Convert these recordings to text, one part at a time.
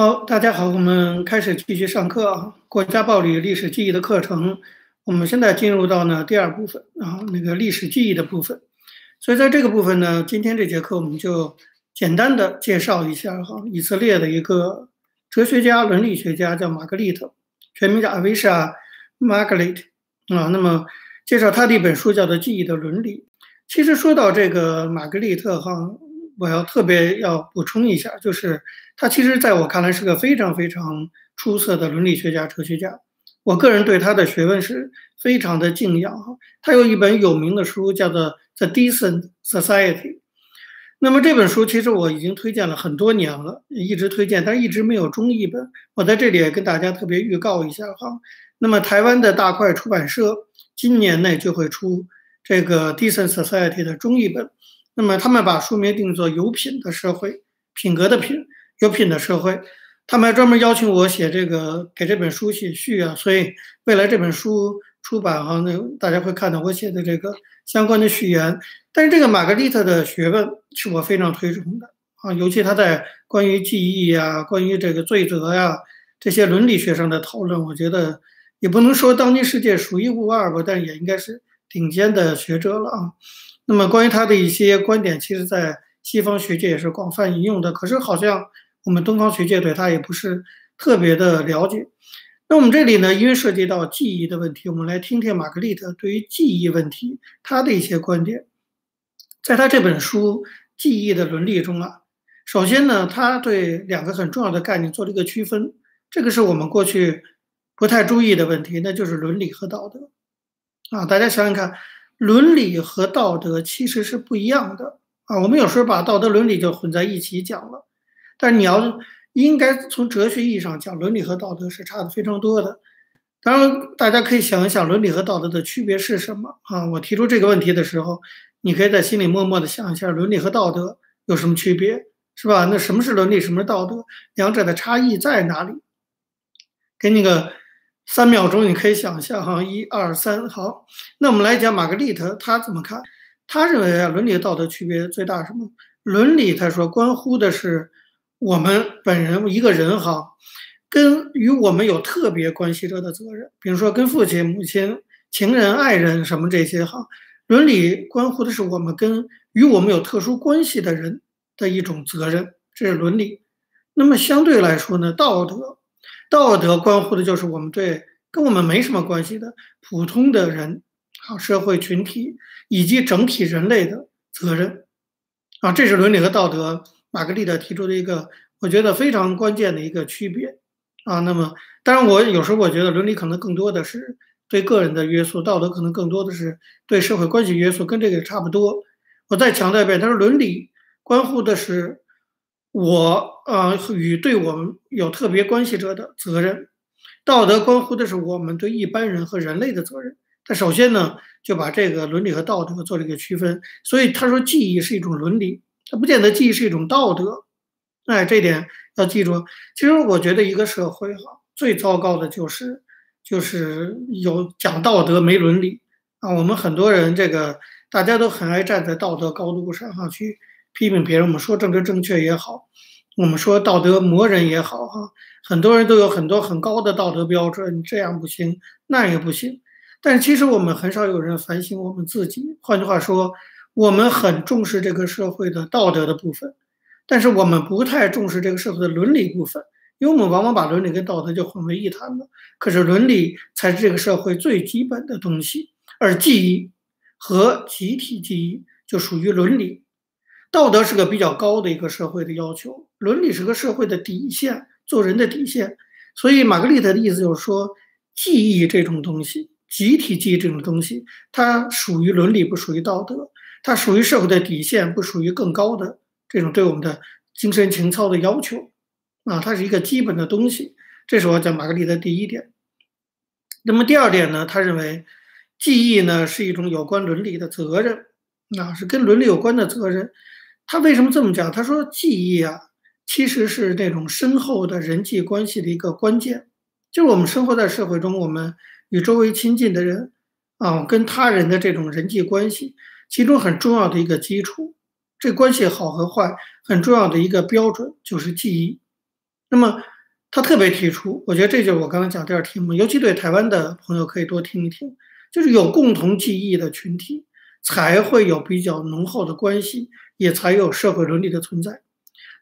好，大家好，我们开始继续上课啊。国家暴力历史记忆的课程，我们现在进入到呢第二部分啊，那个历史记忆的部分。所以在这个部分呢，今天这节课我们就简单的介绍一下哈，以色列的一个哲学家、伦理学家叫玛格丽特，全名叫 Avisha Margaret 啊。那么介绍他的一本书叫做《记忆的伦理》。其实说到这个玛格丽特哈。我要特别要补充一下，就是他其实在我看来是个非常非常出色的伦理学家、哲学家。我个人对他的学问是非常的敬仰哈。他有一本有名的书叫做《The Decent Society》，那么这本书其实我已经推荐了很多年了，一直推荐，但一直没有中译本。我在这里也跟大家特别预告一下哈。那么台湾的大块出版社今年内就会出这个《Decent Society》的中译本。那么他们把书名定做“有品的社会”，品格的品，有品的社会。他们还专门邀请我写这个，给这本书写序啊。所以未来这本书出版哈，那大家会看到我写的这个相关的序言。但是这个玛格丽特的学问是我非常推崇的啊，尤其他在关于记忆呀、关于这个罪责呀这些伦理学上的讨论，我觉得也不能说当今世界数一无二吧，但也应该是顶尖的学者了啊。那么，关于他的一些观点，其实，在西方学界也是广泛引用的。可是，好像我们东方学界对他也不是特别的了解。那我们这里呢，因为涉及到记忆的问题，我们来听听玛格丽特对于记忆问题他的一些观点。在他这本书《记忆的伦理》中啊，首先呢，他对两个很重要的概念做了一个区分，这个是我们过去不太注意的问题，那就是伦理和道德啊。大家想想看。伦理和道德其实是不一样的啊！我们有时候把道德伦理就混在一起讲了，但你要应该从哲学意义上讲，伦理和道德是差的非常多的。当然，大家可以想一想，伦理和道德的区别是什么啊？我提出这个问题的时候，你可以在心里默默的想一下，伦理和道德有什么区别，是吧？那什么是伦理，什么是道德？两者的差异在哪里？给你个。三秒钟，你可以想象哈，一二三，好，那我们来讲玛格丽特，他怎么看？他认为啊，伦理道德区别最大什么？伦理他说关乎的是我们本人一个人哈，跟与我们有特别关系者的责任，比如说跟父亲、母亲、情人、爱人什么这些哈。伦理关乎的是我们跟与我们有特殊关系的人的一种责任，这是伦理。那么相对来说呢，道德。道德关乎的就是我们对跟我们没什么关系的普通的人啊，社会群体以及整体人类的责任啊，这是伦理和道德。玛格丽特提出的一个我觉得非常关键的一个区别啊。那么，当然我有时候我觉得伦理可能更多的是对个人的约束，道德可能更多的是对社会关系约束，跟这个差不多。我再强调一遍，他说伦理关乎的是。我呃与对我们有特别关系者的责任，道德关乎的是我们对一般人和人类的责任。他首先呢就把这个伦理和道德做了一个区分，所以他说记忆是一种伦理，他不见得记忆是一种道德。哎，这点要记住。其实我觉得一个社会哈最糟糕的就是就是有讲道德没伦理啊。我们很多人这个大家都很爱站在道德高度上哈去。批评别人，我们说政治正确也好，我们说道德磨人也好，哈，很多人都有很多很高的道德标准，这样不行，那也不行。但其实我们很少有人反省我们自己。换句话说，我们很重视这个社会的道德的部分，但是我们不太重视这个社会的伦理部分，因为我们往往把伦理跟道德就混为一谈了。可是伦理才是这个社会最基本的东西，而记忆和集体记忆就属于伦理。道德是个比较高的一个社会的要求，伦理是个社会的底线，做人的底线。所以，玛格丽特的意思就是说，记忆这种东西，集体记忆这种东西，它属于伦理，不属于道德，它属于社会的底线，不属于更高的这种对我们的精神情操的要求。啊，它是一个基本的东西。这是我讲玛格丽特第一点。那么第二点呢？他认为，记忆呢是一种有关伦理的责任，啊，是跟伦理有关的责任。他为什么这么讲？他说，记忆啊，其实是那种深厚的人际关系的一个关键，就是我们生活在社会中，我们与周围亲近的人啊，跟他人的这种人际关系，其中很重要的一个基础，这关系好和坏很重要的一个标准就是记忆。那么他特别提出，我觉得这就是我刚才讲第二题目，尤其对台湾的朋友可以多听一听，就是有共同记忆的群体才会有比较浓厚的关系，也才有社会伦理的存在。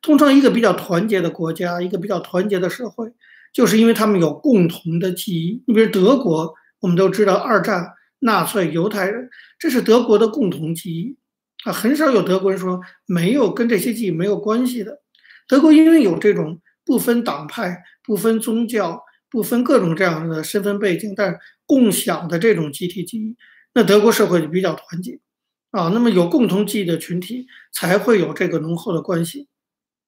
通常一个比较团结的国家，一个比较团结的社会，就是因为他们有共同的记忆。你比如德国，我们都知道二战纳粹犹太人，这是德国的共同记忆啊，很少有德国人说没有跟这些记忆没有关系的。德国因为有这种。不分党派、不分宗教、不分各种这样的身份背景，但共享的这种集体记忆，那德国社会就比较团结啊。那么有共同记忆的群体，才会有这个浓厚的关系。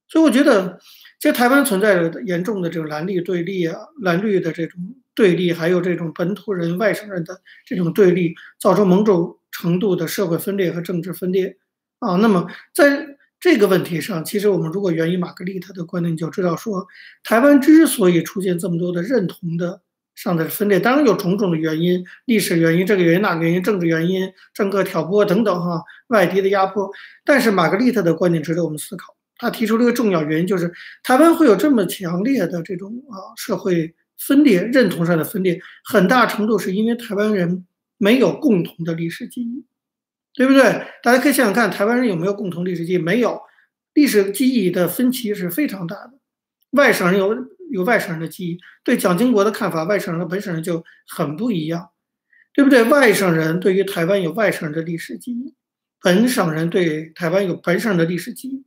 所以我觉得，在台湾存在着严重的这种蓝绿对立啊，蓝绿的这种对立，还有这种本土人、外省人的这种对立，造成某种程度的社会分裂和政治分裂啊。那么在这个问题上，其实我们如果源于玛格丽特的观点，你就知道说，台湾之所以出现这么多的认同的上的分裂，当然有种种的原因，历史原因、这个原因、那个原因、政治原因、政客挑拨等等哈，外敌的压迫。但是玛格丽特的观点值得我们思考，他提出了一个重要原因，就是台湾会有这么强烈的这种啊社会分裂、认同上的分裂，很大程度是因为台湾人没有共同的历史记忆。对不对？大家可以想想看，台湾人有没有共同历史记忆？没有，历史记忆的分歧是非常大的。外省人有有外省人的记忆，对蒋经国的看法，外省人和本省人就很不一样，对不对？外省人对于台湾有外省人的历史记忆，本省人对台湾有本省人的历史记忆，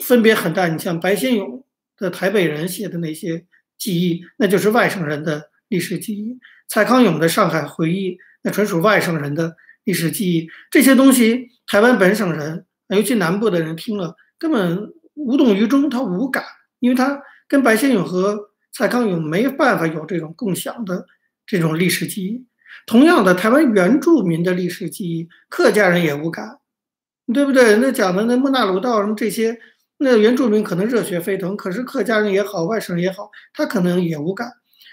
分别很大。你像白先勇的台北人写的那些记忆，那就是外省人的历史记忆；蔡康永的上海回忆，那纯属外省人的。历史记忆这些东西，台湾本省人，尤其南部的人听了根本无动于衷，他无感，因为他跟白先勇和蔡康永没办法有这种共享的这种历史记忆。同样的，台湾原住民的历史记忆，客家人也无感，对不对？那讲的那木纳鲁道什么这些，那原住民可能热血沸腾，可是客家人也好，外省人也好，他可能也无感。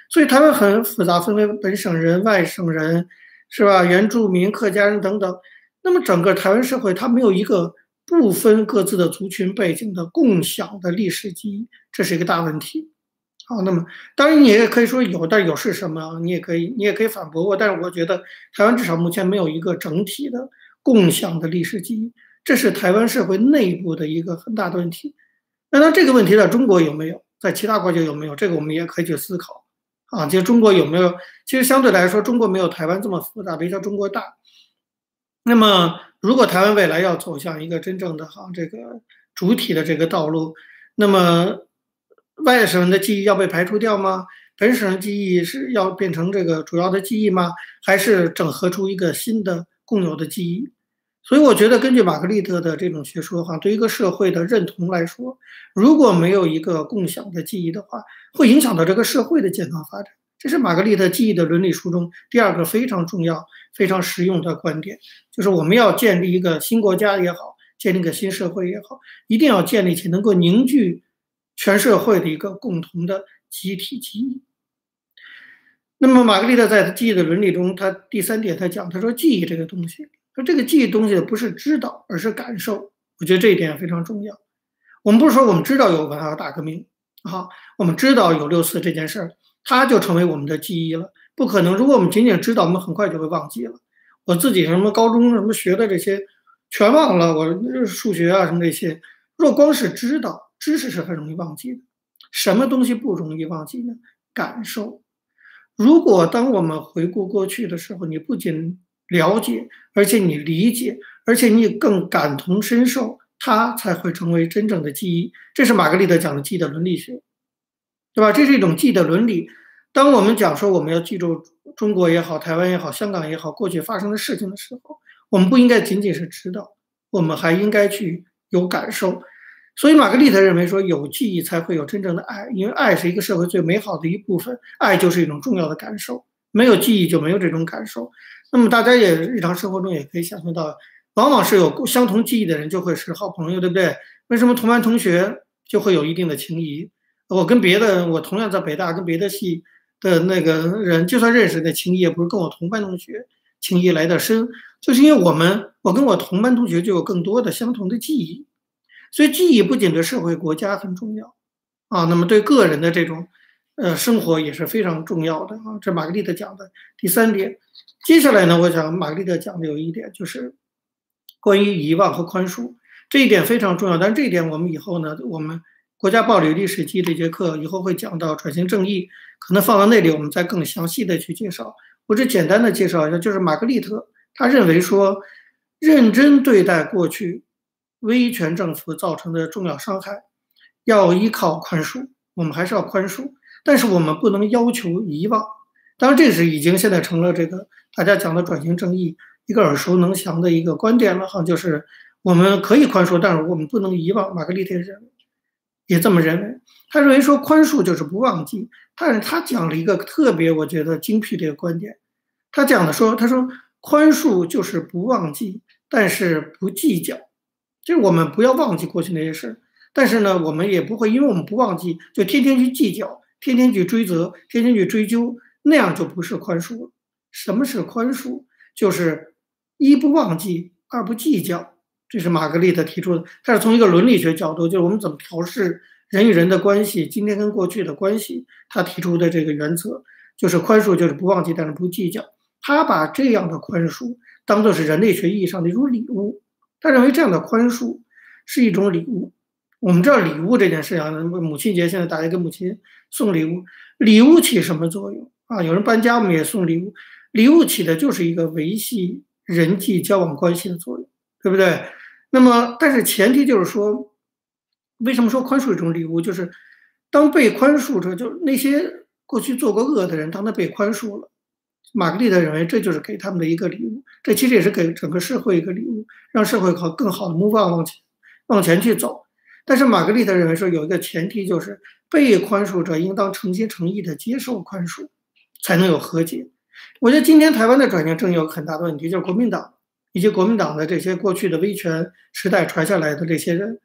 所以台湾很复杂，分为本省人、外省人。是吧？原住民、客家人等等，那么整个台湾社会，它没有一个不分各自的族群背景的共享的历史记忆，这是一个大问题。好，那么当然你也可以说有，但有是什么？你也可以，你也可以反驳我。但是我觉得台湾至少目前没有一个整体的共享的历史记忆，这是台湾社会内部的一个很大的问题。那那这个问题在中国有没有？在其他国家有没有？这个我们也可以去思考。啊，就中国有没有？其实相对来说，中国没有台湾这么复杂，比较中国大。那么，如果台湾未来要走向一个真正的哈这个主体的这个道路，那么外省人的记忆要被排除掉吗？本省人记忆是要变成这个主要的记忆吗？还是整合出一个新的共有的记忆？所以我觉得，根据玛格丽特的这种学说，哈，对一个社会的认同来说，如果没有一个共享的记忆的话，会影响到这个社会的健康发展。这是玛格丽特记忆的伦理书中第二个非常重要、非常实用的观点，就是我们要建立一个新国家也好，建立一个新社会也好，一定要建立起能够凝聚全社会的一个共同的集体记忆。那么，玛格丽特在记忆的伦理中，他第三点他讲，他说记忆这个东西。说这个记忆东西不是知道，而是感受。我觉得这一点非常重要。我们不是说我们知道有文化大革命，啊，我们知道有六四这件事儿，它就成为我们的记忆了。不可能，如果我们仅仅知道，我们很快就会忘记了。我自己什么高中什么学的这些全忘了，我数学啊什么这些。若光是知道，知识是很容易忘记的。什么东西不容易忘记呢？感受。如果当我们回顾过去的时候，你不仅了解，而且你理解，而且你更感同身受，它才会成为真正的记忆。这是玛格丽特讲的记忆的伦理学，对吧？这是一种记忆的伦理。当我们讲说我们要记住中国也好，台湾也好，香港也好，过去发生的事情的时候，我们不应该仅仅是知道，我们还应该去有感受。所以玛格丽特认为说，有记忆才会有真正的爱，因为爱是一个社会最美好的一部分，爱就是一种重要的感受，没有记忆就没有这种感受。那么大家也日常生活中也可以想象到，往往是有相同记忆的人就会是好朋友，对不对？为什么同班同学就会有一定的情谊？我跟别的，我同样在北大跟别的系的那个人，就算认识的情谊，也不是跟我同班同学情谊来的深，就是因为我们我跟我同班同学就有更多的相同的记忆，所以记忆不仅对社会国家很重要，啊，那么对个人的这种呃生活也是非常重要的啊。这玛格丽特讲的第三点。接下来呢，我想玛格丽特讲的有一点就是关于遗忘和宽恕这一点非常重要。但这一点我们以后呢，我们国家暴力历史记这节课以后会讲到转型正义，可能放到那里我们再更详细的去介绍。我只简单的介绍一下，就是玛格丽特他认为说，认真对待过去威权政府造成的重要伤害，要依靠宽恕，我们还是要宽恕，但是我们不能要求遗忘。当然，这是已经现在成了这个大家讲的转型正义一个耳熟能详的一个观点了哈，就是我们可以宽恕，但是我们不能遗忘。玛格丽特认为也这么认为，他认为说宽恕就是不忘记，但是他讲了一个特别我觉得精辟的一个观点，他讲的说，他说宽恕就是不忘记，但是不计较，就是我们不要忘记过去那些事，但是呢，我们也不会因为我们不忘记就天天去计较，天天去追责，天天去追究。那样就不是宽恕了。什么是宽恕？就是一不忘记，二不计较。这是玛格丽特提出的。他是从一个伦理学角度，就是我们怎么调试人与人的关系，今天跟过去的关系，他提出的这个原则就是宽恕，就是不忘记，但是不计较。他把这样的宽恕当做是人类学意义上的一种礼物。他认为这样的宽恕是一种礼物。我们知道礼物这件事啊，母亲节现在大家给母亲送礼物，礼物起什么作用？啊，有人搬家，我们也送礼物。礼物起的就是一个维系人际交往关系的作用，对不对？那么，但是前提就是说，为什么说宽恕一种礼物？就是当被宽恕者，就那些过去做过恶的人，当他被宽恕了，玛格丽特认为这就是给他们的一个礼物。这其实也是给整个社会一个礼物，让社会好更好的 move on 往前往前去走。但是玛格丽特认为说，有一个前提就是被宽恕者应当诚心诚意的接受宽恕。才能有和解。我觉得今天台湾的转型正有很大的问题，就是国民党以及国民党的这些过去的威权时代传下来的这些人，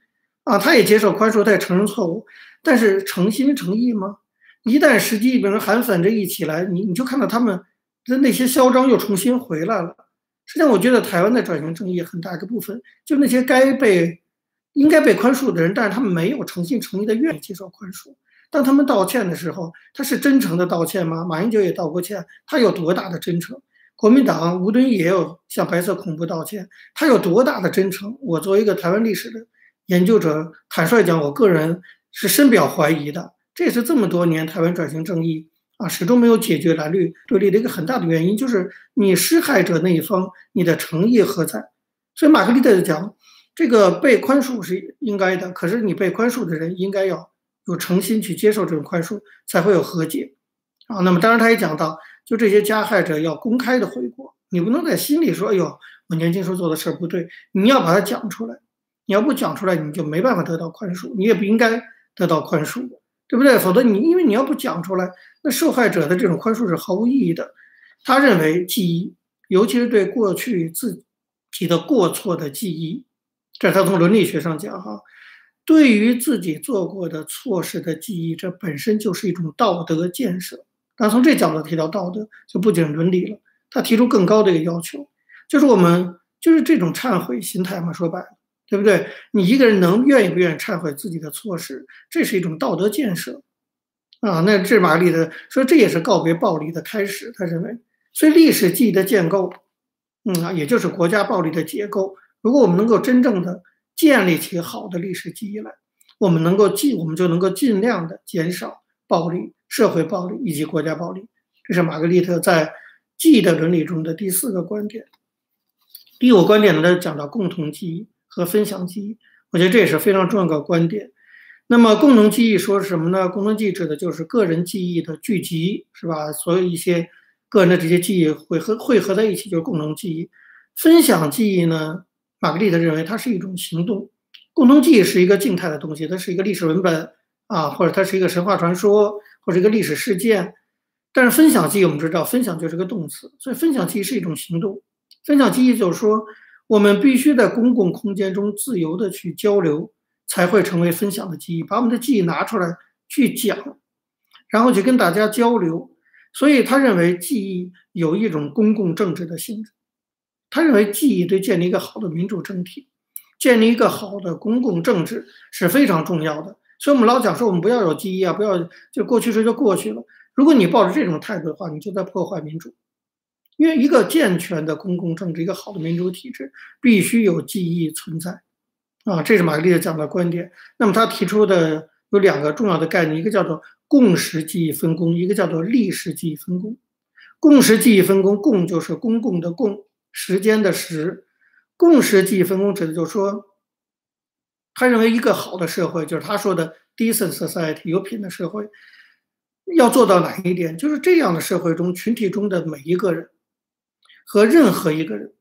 啊，他也接受宽恕，他也承认错误，但是诚心诚意吗？一旦时机，比如韩粉这一起来，你你就看到他们的那些嚣张又重新回来了。实际上，我觉得台湾的转型正义很大一个部分，就那些该被应该被宽恕的人，但是他们没有诚心诚意的愿意接受宽恕。当他们道歉的时候，他是真诚的道歉吗？马英九也道过歉，他有多大的真诚？国民党吴敦义也有向白色恐怖道歉，他有多大的真诚？我作为一个台湾历史的研究者，坦率讲，我个人是深表怀疑的。这也是这么多年台湾转型正义啊，始终没有解决蓝绿对立的一个很大的原因，就是你施害者那一方，你的诚意何在？所以马克利特讲，这个被宽恕是应该的，可是你被宽恕的人应该要。有诚心去接受这种宽恕，才会有和解啊。那么，当然他也讲到，就这些加害者要公开的悔过，你不能在心里说：“哎呦，我年轻时候做的事儿不对。”你要把它讲出来。你要不讲出来，你就没办法得到宽恕，你也不应该得到宽恕，对不对？否则你因为你要不讲出来，那受害者的这种宽恕是毫无意义的。他认为记忆，尤其是对过去自己的过错的记忆，这是他从伦理学上讲哈。对于自己做过的错事的记忆，这本身就是一种道德建设。那从这角度提到道德，就不仅伦理了，他提出更高的一个要求，就是我们就是这种忏悔心态嘛。说白了，对不对？你一个人能愿意不愿意忏悔自己的错事，这是一种道德建设啊。那这玛丽的说，这也是告别暴力的开始。他认为，所以历史记忆的建构，嗯啊，也就是国家暴力的结构。如果我们能够真正的。建立起好的历史记忆来，我们能够尽，我们就能够尽量的减少暴力、社会暴力以及国家暴力。这是玛格丽特在记忆的伦理中的第四个观点。第五观点呢，他讲到共同记忆和分享记忆，我觉得这也是非常重要的观点。那么，共同记忆说什么呢？共同记忆指的就是个人记忆的聚集，是吧？所有一些个人的这些记忆汇合汇合在一起，就是共同记忆。分享记忆呢？玛格丽特认为它是一种行动，共同记忆是一个静态的东西，它是一个历史文本啊，或者它是一个神话传说，或者一个历史事件。但是分享记忆，我们知道，分享就是个动词，所以分享记忆是一种行动。分享记忆就是说，我们必须在公共空间中自由的去交流，才会成为分享的记忆。把我们的记忆拿出来去讲，然后去跟大家交流。所以他认为记忆有一种公共政治的性质。他认为记忆对建立一个好的民主政体、建立一个好的公共政治是非常重要的，所以我们老讲说，我们不要有记忆啊，不要就过去式就过去了。如果你抱着这种态度的话，你就在破坏民主。因为一个健全的公共政治，一个好的民主体制，必须有记忆存在。啊，这是马格丽特讲的观点。那么他提出的有两个重要的概念，一个叫做共识记忆分工，一个叫做历史记忆分工。共识记忆分工，共就是公共的共，时间的时。共识记忆分工指的就是说，他认为一个好的社会，就是他说的 decent society 有品的社会，要做到哪一点？就是这样的社会中，群体中的每一个人和任何一个人。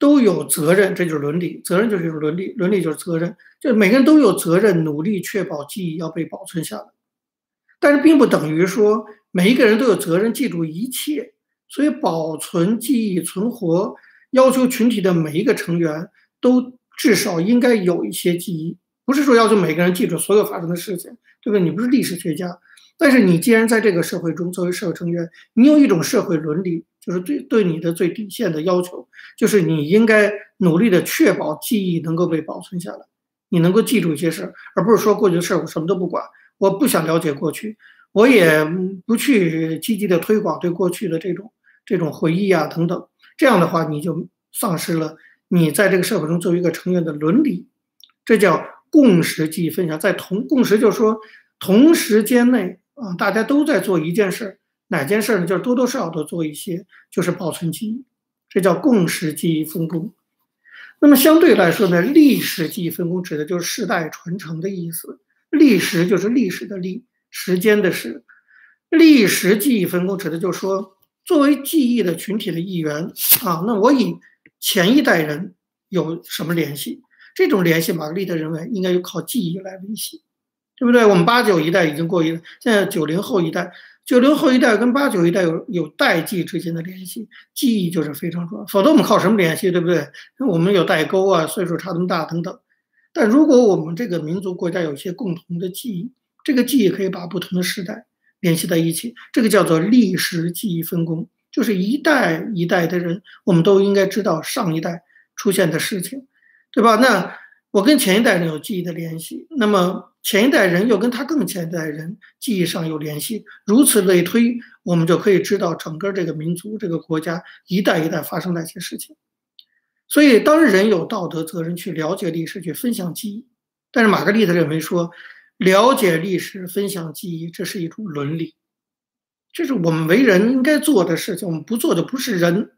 都有责任，这就是伦理。责任就是伦理，伦理就是责任。就每个人都有责任，努力确保记忆要被保存下来。但是并不等于说每一个人都有责任记住一切。所以保存记忆存活，要求群体的每一个成员都至少应该有一些记忆，不是说要求每个人记住所有发生的事情，对不对？你不是历史学家，但是你既然在这个社会中作为社会成员，你有一种社会伦理。就是对对你的最底线的要求，就是你应该努力的确保记忆能够被保存下来，你能够记住一些事儿，而不是说过去的事儿我什么都不管，我不想了解过去，我也不去积极的推广对过去的这种这种回忆啊等等。这样的话，你就丧失了你在这个社会中作为一个成员的伦理。这叫共识记忆分享，在同共识就是说同时间内啊，大家都在做一件事儿。哪件事儿呢？就是多多少少都做一些，就是保存记忆，这叫共识记忆分工。那么相对来说呢，历史记忆分工指的就是世代传承的意思。历史就是历史的历，时间的时。历史记忆分工指的就是说，作为记忆的群体的一员啊，那我以前一代人有什么联系？这种联系，玛格丽特认为应该有靠记忆来维系，对不对？我们八九一代已经过一，现在九零后一代。九零后一代跟八九一代有有代际之间的联系，记忆就是非常重要。否则我们靠什么联系，对不对？我们有代沟啊，岁数差那么大等等。但如果我们这个民族国家有一些共同的记忆，这个记忆可以把不同的时代联系在一起，这个叫做历史记忆分工，就是一代一代的人，我们都应该知道上一代出现的事情，对吧？那。我跟前一代人有记忆的联系，那么前一代人又跟他更前一代人记忆上有联系，如此类推，我们就可以知道整个这个民族、这个国家一代一代发生哪些事情。所以，当人有道德责任去了解历史、去分享记忆，但是玛格丽特认为说，了解历史、分享记忆，这是一种伦理，这是我们为人应该做的事情。我们不做的不是人，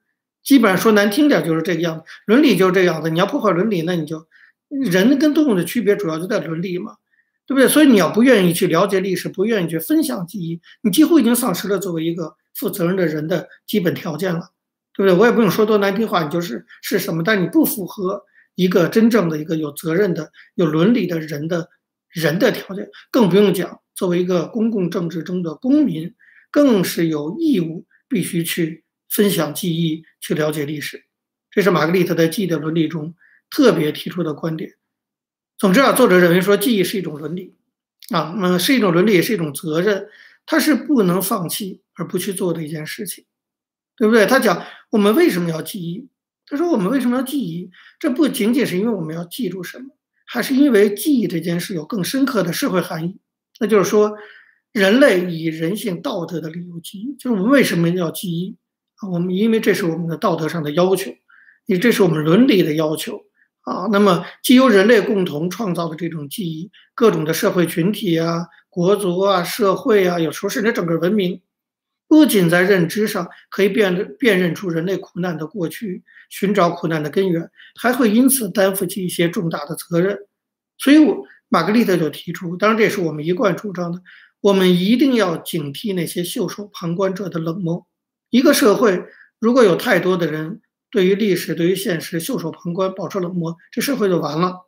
基本上说难听点就是这个样子。伦理就是这样子，你要破坏伦理，那你就。人跟动物的区别主要就在伦理嘛，对不对？所以你要不愿意去了解历史，不愿意去分享记忆，你几乎已经丧失了作为一个负责任的人的基本条件了，对不对？我也不用说多难听话，你就是是什么，但你不符合一个真正的一个有责任的、有伦理的人的人的条件，更不用讲作为一个公共政治中的公民，更是有义务必须去分享记忆，去了解历史。这是玛格丽特在记忆的伦理中。特别提出的观点。总之啊，作者认为说，记忆是一种伦理，啊，嗯，是一种伦理，也是一种责任，它是不能放弃而不去做的一件事情，对不对？他讲我们为什么要记忆？他说我们为什么要记忆？这不仅仅是因为我们要记住什么，还是因为记忆这件事有更深刻的社会含义。那就是说，人类以人性道德的理由记忆，就是我们为什么要记忆啊？我们因为这是我们的道德上的要求，也这是我们伦理的要求。啊，那么既由人类共同创造的这种记忆，各种的社会群体啊、国族啊、社会啊，有时候甚至整个文明，不仅在认知上可以辨辨认出人类苦难的过去，寻找苦难的根源，还会因此担负起一些重大的责任。所以，我玛格丽特就提出，当然这也是我们一贯主张的，我们一定要警惕那些袖手旁观者的冷漠。一个社会如果有太多的人，对于历史，对于现实袖手旁观，保持冷漠，这社会就完了，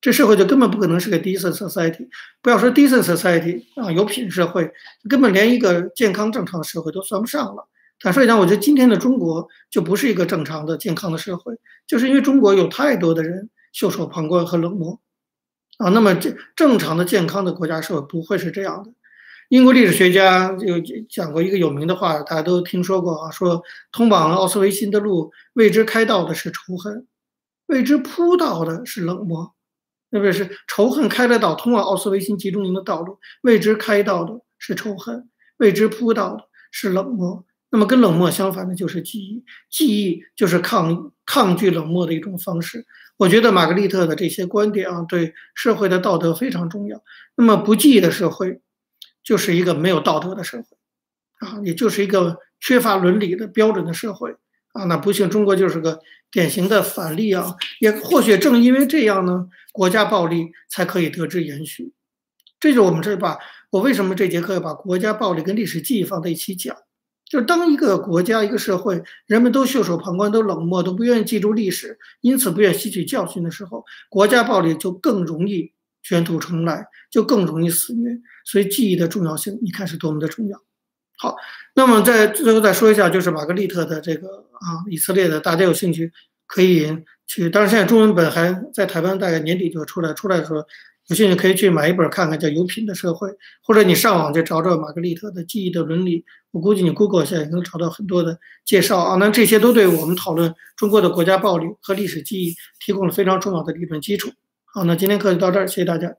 这社会就根本不可能是个 decent society。不要说 decent society 啊，有品社会，根本连一个健康正常的社会都算不上了。坦率讲，我觉得今天的中国就不是一个正常的健康的社会，就是因为中国有太多的人袖手旁观和冷漠啊。那么，这正常的健康的国家社会不会是这样的。英国历史学家有讲过一个有名的话，大家都听说过啊，说通往奥斯维辛的路，为之开道的是仇恨，为之铺道的是冷漠。那不是仇恨开了道，通往奥斯维辛集中营的道路，为之开道的是仇恨，为之铺道的是冷漠。那么跟冷漠相反的就是记忆，记忆就是抗议抗拒冷漠的一种方式。我觉得玛格丽特的这些观点啊，对社会的道德非常重要。那么不记忆的社会，就是一个没有道德的社会，啊，也就是一个缺乏伦理的标准的社会啊。那不幸中国就是个典型的反例啊。也或许正因为这样呢，国家暴力才可以得之延续。这就我们这把我为什么这节课要把国家暴力跟历史记忆放在一起讲。就是当一个国家、一个社会，人们都袖手旁观、都冷漠、都不愿意记住历史，因此不愿吸取教训的时候，国家暴力就更容易卷土重来，就更容易肆虐。所以记忆的重要性，你看是多么的重要。好，那么在最后再说一下，就是玛格丽特的这个啊，以色列的，大家有兴趣可以去。当然，现在中文本还在台湾，大概年底就出来。出来的时候。有兴趣可以去买一本看看，叫《有品的社会》，或者你上网去找找玛格丽特的《记忆的伦理》。我估计你 Google 下也能找到很多的介绍啊。那这些都对我们讨论中国的国家暴力和历史记忆提供了非常重要的理论基础。好，那今天课就到这儿，谢谢大家。